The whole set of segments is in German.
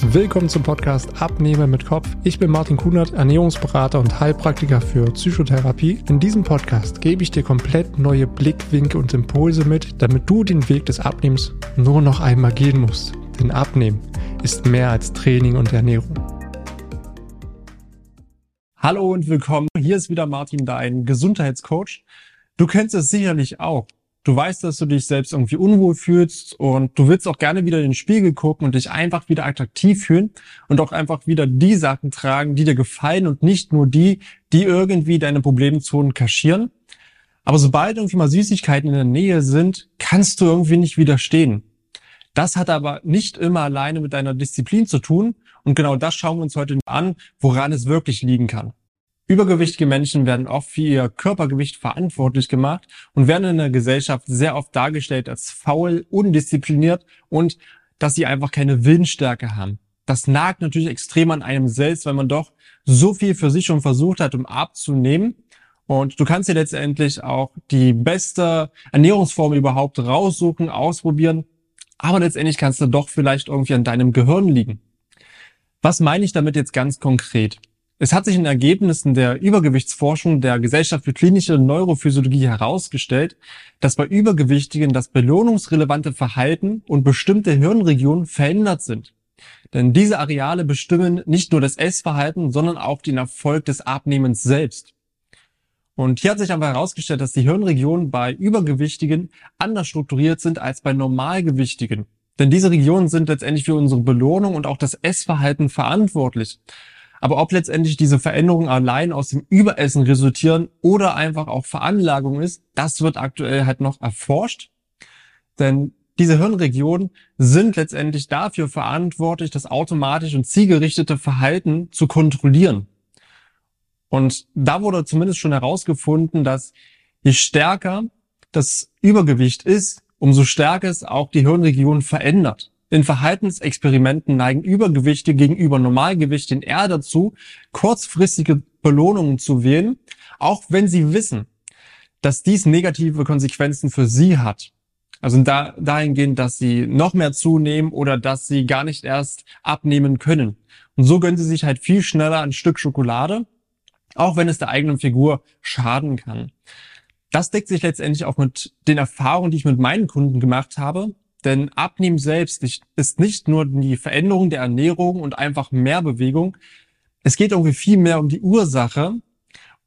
Willkommen zum Podcast Abnehmer mit Kopf. Ich bin Martin Kunert, Ernährungsberater und Heilpraktiker für Psychotherapie. In diesem Podcast gebe ich dir komplett neue Blickwinkel und Impulse mit, damit du den Weg des Abnehmens nur noch einmal gehen musst. Denn Abnehmen ist mehr als Training und Ernährung. Hallo und willkommen. Hier ist wieder Martin, dein Gesundheitscoach. Du kennst es sicherlich auch. Du weißt, dass du dich selbst irgendwie unwohl fühlst und du willst auch gerne wieder in den Spiegel gucken und dich einfach wieder attraktiv fühlen und auch einfach wieder die Sachen tragen, die dir gefallen und nicht nur die, die irgendwie deine Problemzonen kaschieren. Aber sobald irgendwie mal Süßigkeiten in der Nähe sind, kannst du irgendwie nicht widerstehen. Das hat aber nicht immer alleine mit deiner Disziplin zu tun und genau das schauen wir uns heute an, woran es wirklich liegen kann. Übergewichtige Menschen werden oft für ihr Körpergewicht verantwortlich gemacht und werden in der Gesellschaft sehr oft dargestellt als faul, undiszipliniert und dass sie einfach keine Willensstärke haben. Das nagt natürlich extrem an einem selbst, weil man doch so viel für sich schon versucht hat, um abzunehmen. Und du kannst dir letztendlich auch die beste Ernährungsform überhaupt raussuchen, ausprobieren. Aber letztendlich kannst du doch vielleicht irgendwie an deinem Gehirn liegen. Was meine ich damit jetzt ganz konkret? Es hat sich in Ergebnissen der Übergewichtsforschung der Gesellschaft für klinische Neurophysiologie herausgestellt, dass bei Übergewichtigen das belohnungsrelevante Verhalten und bestimmte Hirnregionen verändert sind. Denn diese Areale bestimmen nicht nur das Essverhalten, sondern auch den Erfolg des Abnehmens selbst. Und hier hat sich einfach herausgestellt, dass die Hirnregionen bei Übergewichtigen anders strukturiert sind als bei Normalgewichtigen. Denn diese Regionen sind letztendlich für unsere Belohnung und auch das Essverhalten verantwortlich. Aber ob letztendlich diese Veränderungen allein aus dem Überessen resultieren oder einfach auch Veranlagung ist, das wird aktuell halt noch erforscht. Denn diese Hirnregionen sind letztendlich dafür verantwortlich, das automatische und zielgerichtete Verhalten zu kontrollieren. Und da wurde zumindest schon herausgefunden, dass je stärker das Übergewicht ist, umso stärker es auch die Hirnregion verändert. In Verhaltensexperimenten neigen Übergewichte gegenüber Normalgewichten eher dazu, kurzfristige Belohnungen zu wählen, auch wenn sie wissen, dass dies negative Konsequenzen für sie hat. Also da, dahingehend, dass sie noch mehr zunehmen oder dass sie gar nicht erst abnehmen können. Und so gönnen sie sich halt viel schneller ein Stück Schokolade, auch wenn es der eigenen Figur schaden kann. Das deckt sich letztendlich auch mit den Erfahrungen, die ich mit meinen Kunden gemacht habe. Denn Abnehmen selbst ist nicht nur die Veränderung der Ernährung und einfach mehr Bewegung. Es geht irgendwie viel mehr um die Ursache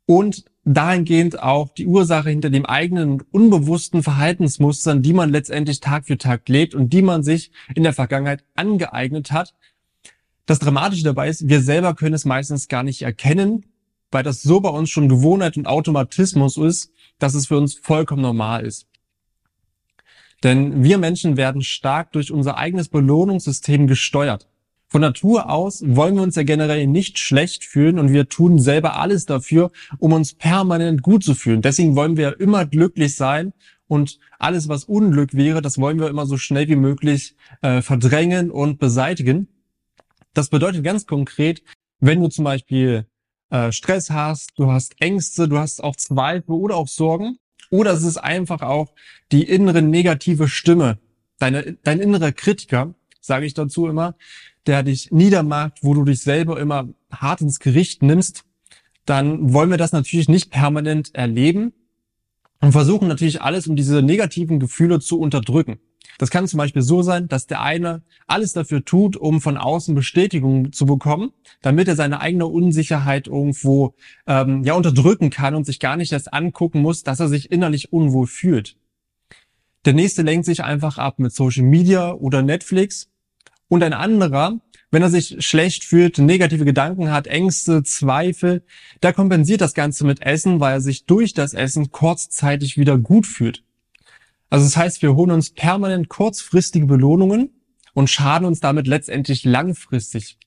und dahingehend auch die Ursache hinter dem eigenen unbewussten Verhaltensmustern, die man letztendlich Tag für Tag lebt und die man sich in der Vergangenheit angeeignet hat. Das Dramatische dabei ist, wir selber können es meistens gar nicht erkennen, weil das so bei uns schon Gewohnheit und Automatismus ist, dass es für uns vollkommen normal ist. Denn wir Menschen werden stark durch unser eigenes Belohnungssystem gesteuert. Von Natur aus wollen wir uns ja generell nicht schlecht fühlen und wir tun selber alles dafür, um uns permanent gut zu fühlen. Deswegen wollen wir immer glücklich sein und alles, was Unglück wäre, das wollen wir immer so schnell wie möglich äh, verdrängen und beseitigen. Das bedeutet ganz konkret, wenn du zum Beispiel äh, Stress hast, du hast Ängste, du hast auch Zweifel oder auch Sorgen, oder es ist einfach auch die innere negative Stimme, deine, dein innerer Kritiker, sage ich dazu immer, der dich niedermacht, wo du dich selber immer hart ins Gericht nimmst, dann wollen wir das natürlich nicht permanent erleben und versuchen natürlich alles, um diese negativen Gefühle zu unterdrücken. Das kann zum Beispiel so sein, dass der eine alles dafür tut, um von außen Bestätigung zu bekommen, damit er seine eigene Unsicherheit irgendwo ähm, ja unterdrücken kann und sich gar nicht erst angucken muss, dass er sich innerlich unwohl fühlt. Der nächste lenkt sich einfach ab mit Social Media oder Netflix und ein anderer, wenn er sich schlecht fühlt, negative Gedanken hat, Ängste, Zweifel, der kompensiert das Ganze mit Essen, weil er sich durch das Essen kurzzeitig wieder gut fühlt. Also das heißt, wir holen uns permanent kurzfristige Belohnungen und schaden uns damit letztendlich langfristig,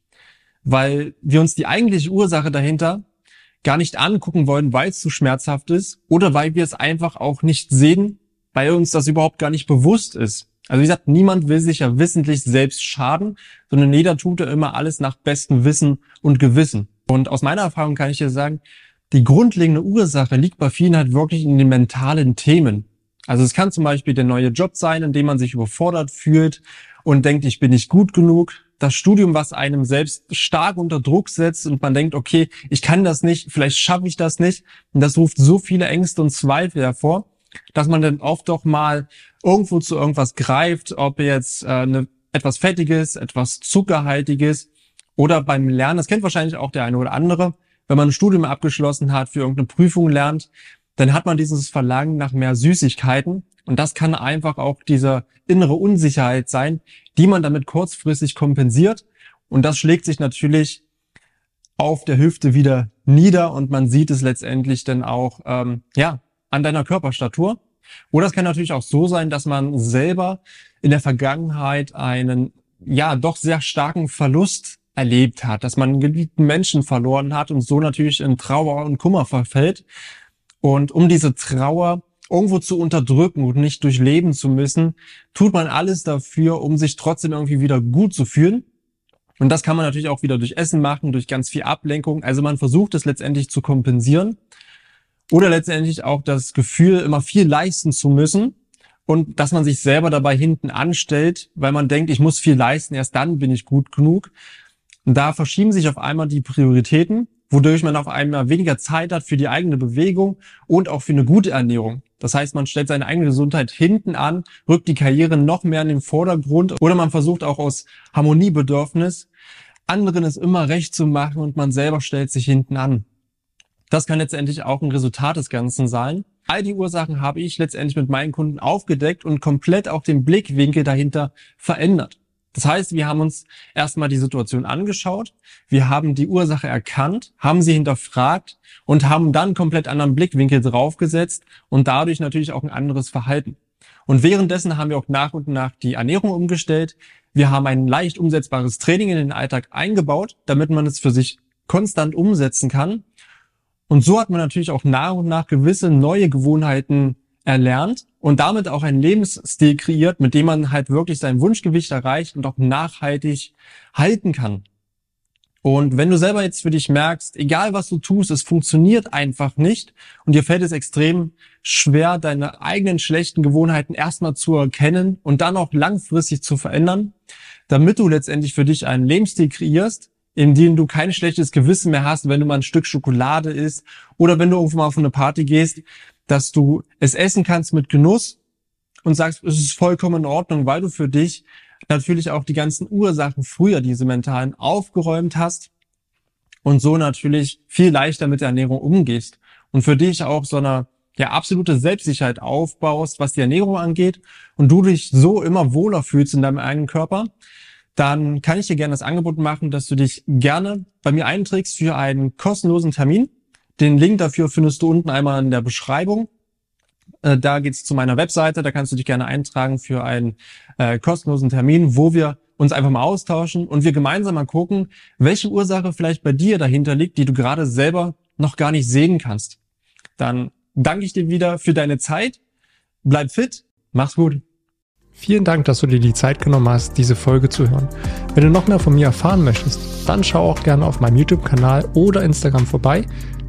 weil wir uns die eigentliche Ursache dahinter gar nicht angucken wollen, weil es zu schmerzhaft ist oder weil wir es einfach auch nicht sehen, weil uns das überhaupt gar nicht bewusst ist. Also wie gesagt, niemand will sich ja wissentlich selbst schaden, sondern jeder tut ja immer alles nach bestem Wissen und Gewissen. Und aus meiner Erfahrung kann ich dir sagen, die grundlegende Ursache liegt bei vielen halt wirklich in den mentalen Themen. Also es kann zum Beispiel der neue Job sein, in dem man sich überfordert fühlt und denkt, ich bin nicht gut genug. das Studium, was einem selbst stark unter Druck setzt und man denkt, okay, ich kann das nicht, vielleicht schaffe ich das nicht. Und das ruft so viele Ängste und Zweifel hervor, dass man dann oft doch mal irgendwo zu irgendwas greift, ob jetzt äh, eine, etwas Fettiges, etwas Zuckerhaltiges oder beim Lernen, das kennt wahrscheinlich auch der eine oder andere, wenn man ein Studium abgeschlossen hat, für irgendeine Prüfung lernt, dann hat man dieses Verlangen nach mehr Süßigkeiten. Und das kann einfach auch diese innere Unsicherheit sein, die man damit kurzfristig kompensiert. Und das schlägt sich natürlich auf der Hüfte wieder nieder und man sieht es letztendlich dann auch ähm, ja an deiner Körperstatur. Oder es kann natürlich auch so sein, dass man selber in der Vergangenheit einen ja doch sehr starken Verlust erlebt hat, dass man einen geliebten Menschen verloren hat und so natürlich in Trauer und Kummer verfällt. Und um diese Trauer irgendwo zu unterdrücken und nicht durchleben zu müssen, tut man alles dafür, um sich trotzdem irgendwie wieder gut zu fühlen. Und das kann man natürlich auch wieder durch Essen machen, durch ganz viel Ablenkung. Also man versucht es letztendlich zu kompensieren oder letztendlich auch das Gefühl, immer viel leisten zu müssen und dass man sich selber dabei hinten anstellt, weil man denkt, ich muss viel leisten, erst dann bin ich gut genug. Und da verschieben sich auf einmal die Prioritäten, wodurch man auf einmal weniger Zeit hat für die eigene Bewegung und auch für eine gute Ernährung. Das heißt, man stellt seine eigene Gesundheit hinten an, rückt die Karriere noch mehr in den Vordergrund oder man versucht auch aus Harmoniebedürfnis anderen es immer recht zu machen und man selber stellt sich hinten an. Das kann letztendlich auch ein Resultat des Ganzen sein. All die Ursachen habe ich letztendlich mit meinen Kunden aufgedeckt und komplett auch den Blickwinkel dahinter verändert. Das heißt, wir haben uns erstmal die Situation angeschaut, wir haben die Ursache erkannt, haben sie hinterfragt und haben dann komplett anderen Blickwinkel draufgesetzt und dadurch natürlich auch ein anderes Verhalten. Und währenddessen haben wir auch nach und nach die Ernährung umgestellt. Wir haben ein leicht umsetzbares Training in den Alltag eingebaut, damit man es für sich konstant umsetzen kann. Und so hat man natürlich auch nach und nach gewisse neue Gewohnheiten erlernt und damit auch einen Lebensstil kreiert, mit dem man halt wirklich sein Wunschgewicht erreicht und auch nachhaltig halten kann. Und wenn du selber jetzt für dich merkst, egal was du tust, es funktioniert einfach nicht und dir fällt es extrem schwer, deine eigenen schlechten Gewohnheiten erstmal zu erkennen und dann auch langfristig zu verändern, damit du letztendlich für dich einen Lebensstil kreierst, in dem du kein schlechtes Gewissen mehr hast, wenn du mal ein Stück Schokolade isst oder wenn du irgendwo mal auf eine Party gehst, dass du es essen kannst mit Genuss und sagst, es ist vollkommen in Ordnung, weil du für dich natürlich auch die ganzen Ursachen früher, diese mentalen, aufgeräumt hast und so natürlich viel leichter mit der Ernährung umgehst und für dich auch so eine ja, absolute Selbstsicherheit aufbaust, was die Ernährung angeht und du dich so immer wohler fühlst in deinem eigenen Körper, dann kann ich dir gerne das Angebot machen, dass du dich gerne bei mir einträgst für einen kostenlosen Termin. Den Link dafür findest du unten einmal in der Beschreibung. Äh, da geht's zu meiner Webseite, da kannst du dich gerne eintragen für einen äh, kostenlosen Termin, wo wir uns einfach mal austauschen und wir gemeinsam mal gucken, welche Ursache vielleicht bei dir dahinter liegt, die du gerade selber noch gar nicht sehen kannst. Dann danke ich dir wieder für deine Zeit. Bleib fit. Mach's gut. Vielen Dank, dass du dir die Zeit genommen hast, diese Folge zu hören. Wenn du noch mehr von mir erfahren möchtest, dann schau auch gerne auf meinem YouTube-Kanal oder Instagram vorbei.